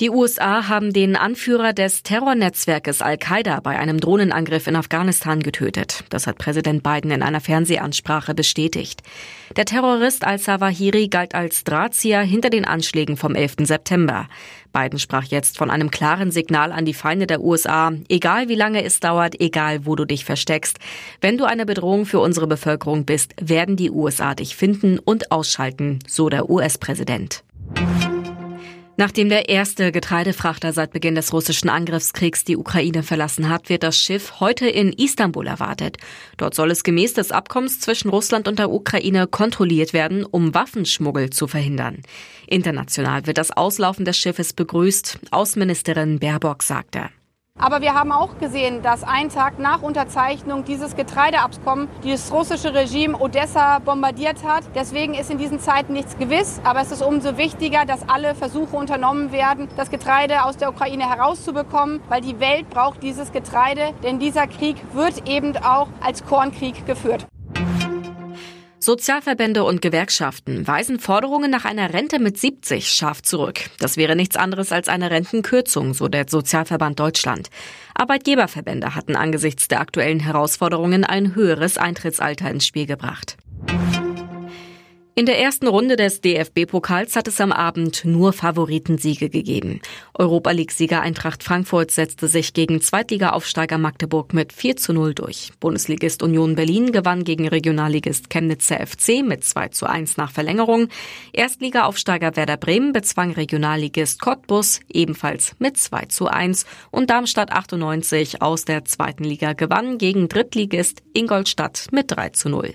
Die USA haben den Anführer des Terrornetzwerkes Al-Qaida bei einem Drohnenangriff in Afghanistan getötet. Das hat Präsident Biden in einer Fernsehansprache bestätigt. Der Terrorist al-Zawahiri galt als Drahtzieher hinter den Anschlägen vom 11. September. Biden sprach jetzt von einem klaren Signal an die Feinde der USA. Egal wie lange es dauert, egal wo du dich versteckst. Wenn du eine Bedrohung für unsere Bevölkerung bist, werden die USA dich finden und ausschalten, so der US-Präsident. Nachdem der erste Getreidefrachter seit Beginn des russischen Angriffskriegs die Ukraine verlassen hat, wird das Schiff heute in Istanbul erwartet. Dort soll es gemäß des Abkommens zwischen Russland und der Ukraine kontrolliert werden, um Waffenschmuggel zu verhindern. International wird das Auslaufen des Schiffes begrüßt. Außenministerin Baerbock sagte. Aber wir haben auch gesehen, dass ein Tag nach Unterzeichnung dieses Getreideabkommen das russische Regime Odessa bombardiert hat. Deswegen ist in diesen Zeiten nichts gewiss. Aber es ist umso wichtiger, dass alle Versuche unternommen werden, das Getreide aus der Ukraine herauszubekommen, weil die Welt braucht dieses Getreide. Denn dieser Krieg wird eben auch als Kornkrieg geführt. Sozialverbände und Gewerkschaften weisen Forderungen nach einer Rente mit 70 scharf zurück. Das wäre nichts anderes als eine Rentenkürzung, so der Sozialverband Deutschland. Arbeitgeberverbände hatten angesichts der aktuellen Herausforderungen ein höheres Eintrittsalter ins Spiel gebracht. In der ersten Runde des DFB-Pokals hat es am Abend nur Favoritensiege gegeben. Europa League-Sieger Eintracht Frankfurt setzte sich gegen Zweitliga-Aufsteiger Magdeburg mit 4 zu 0 durch. Bundesligist Union Berlin gewann gegen Regionalligist Chemnitzer FC mit 2 zu 1 nach Verlängerung. Erstliga-Aufsteiger Werder Bremen bezwang Regionalligist Cottbus ebenfalls mit 2 zu 1 und Darmstadt 98 aus der zweiten Liga gewann gegen Drittligist Ingolstadt mit 3 zu 0.